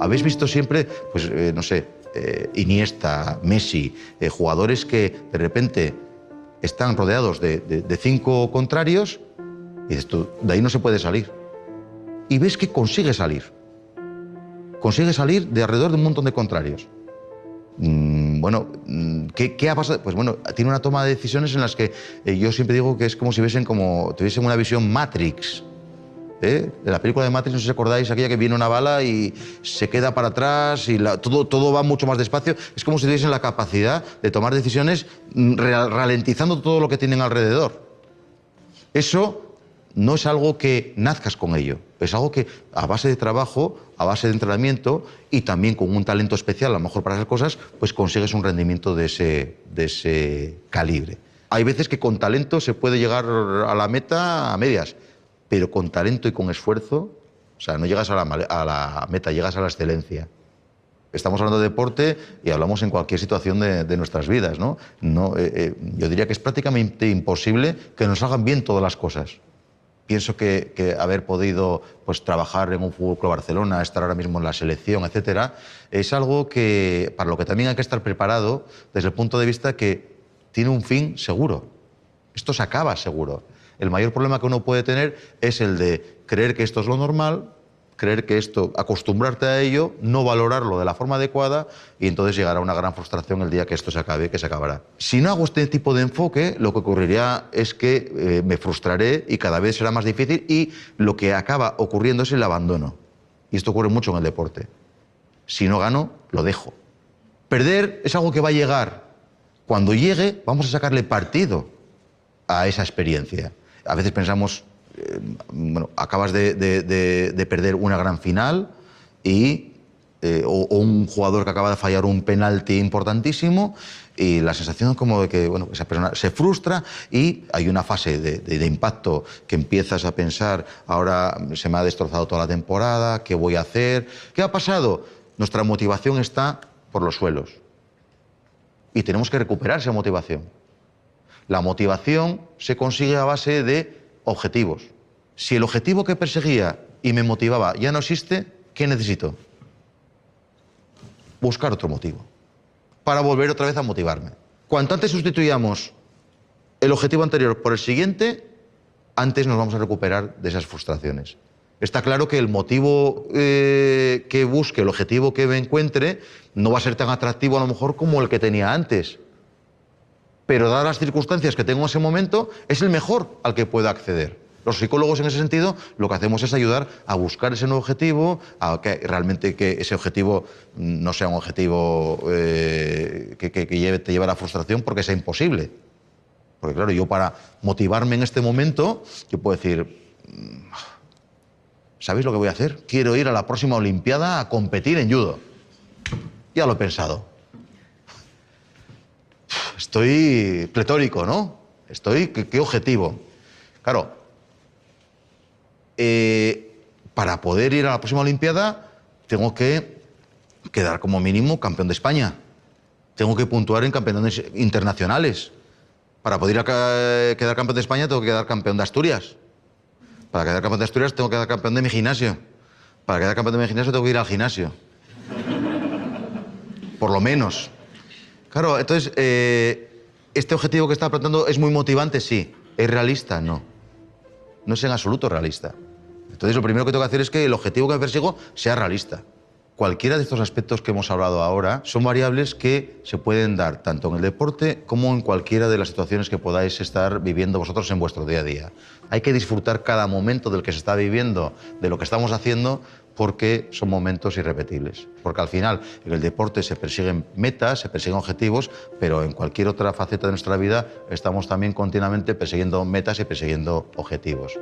habéis visto siempre, pues eh, no sé, eh, Iniesta, Messi, eh, jugadores que de repente están rodeados de, de- de cinco contrarios y dices tú, de ahí no se puede salir. Y ves que consigue salir. Consigue salir de alrededor de un montón de contrarios. Mm, bueno, mm, ¿qué, qué ha pasado? Pues bueno, tiene una toma de decisiones en las que eh, yo siempre digo que es como si viesen como, tuviesen una visión Matrix. ¿Eh? La película de Matrix, no sé si acordáis, aquella que viene una bala y se queda para atrás y la- todo, todo va mucho más despacio. Es como si tuviesen la capacidad de tomar decisiones mm, ra- ralentizando todo lo que tienen alrededor. Eso no es algo que nazcas con ello, es algo que a base de trabajo, a base de entrenamiento y también con un talento especial, a lo mejor para esas cosas, pues consigues un rendimiento de ese, de ese calibre. Hay veces que con talento se puede llegar a la meta a medias, pero con talento y con esfuerzo, o sea, no llegas a la, a la meta, llegas a la excelencia. Estamos hablando de deporte y hablamos en cualquier situación de, de nuestras vidas, ¿no? no eh, eh, yo diría que es prácticamente imposible que nos hagan bien todas las cosas. Pienso que, que haber podido pues, trabajar en un Fútbol Club Barcelona, estar ahora mismo en la selección, etcétera, es algo que para lo que también hay que estar preparado desde el punto de vista que tiene un fin seguro. Esto se acaba seguro. El mayor problema que uno puede tener es el de creer que esto es lo normal, creer que esto, acostumbrarte a ello, no valorarlo de la forma adecuada y entonces llegará una gran frustración el día que esto se acabe, que se acabará. Si no hago este tipo de enfoque, lo que ocurriría es que eh, me frustraré y cada vez será más difícil y lo que acaba ocurriendo es el abandono. Y esto ocurre mucho en el deporte. Si no gano, lo dejo. Perder es algo que va a llegar. Cuando llegue, vamos a sacarle partido a esa experiencia. A veces pensamos, eh, bueno, acabas de, de- de- de perder una gran final y, eh, o, un jugador que acaba de fallar un penalti importantísimo y la sensación como de que bueno, esa persona se frustra y hay una fase de impacto que empiezas a pensar, ahora se me ha destrozado toda la temporada, ¿qué voy a hacer? ¿Qué ha pasado? Nuestra motivación está por los suelos y tenemos que recuperar esa motivación. La motivación se consigue a base de objetivos. Si el objetivo que perseguía y me motivaba ya no existe, ¿qué necesito? Buscar otro motivo para volver otra vez a motivarme. Cuanto antes sustituyamos el objetivo anterior por el siguiente, antes nos vamos a recuperar de esas frustraciones. Está claro que el motivo eh, que busque, el objetivo que me encuentre, no va a ser tan atractivo a lo mejor como el que tenía antes pero dadas las circunstancias que tengo en ese momento, es el mejor al que puedo acceder. Los psicólogos en ese sentido lo que hacemos es ayudar a buscar ese nuevo objetivo, a que realmente ese objetivo no sea un objetivo eh, que lleve- te lleve a la frustración porque sea imposible. Porque claro, yo para motivarme en este momento, yo puedo decir, "Mm, ¿sabéis lo que voy a hacer? Quiero ir a la próxima Olimpiada a competir en judo. Ya lo he pensado. Estoy pletórico, ¿no? Estoy, ¿qué, objetivo? Claro, eh, para poder ir a la próxima Olimpiada tengo que quedar como mínimo campeón de España. Tengo que puntuar en campeonatos internacionales. Para poder ir a quedar campeón de España tengo que quedar campeón de Asturias. Para quedar campeón de Asturias tengo que quedar campeón de mi gimnasio. Para quedar campeón de mi gimnasio tengo que ir al gimnasio. Por lo menos. Claro, entonces, eh, ¿este objetivo que está planteando es muy motivante? Sí. ¿Es realista? No. No es en absoluto realista. Entonces, lo primero que tengo que hacer es que el objetivo que persigo sea realista. Cualquiera de estos aspectos que hemos hablado ahora son variables que se pueden dar tanto en el deporte como en cualquiera de las situaciones que podáis estar viviendo vosotros en vuestro día a día. Hay que disfrutar cada momento del que se está viviendo, de lo que estamos haciendo, porque son momentos irrepetibles. Porque al final en el deporte se persiguen metas, se persiguen objetivos, pero en cualquier otra faceta de nuestra vida estamos también continuamente persiguiendo metas y persiguiendo objetivos.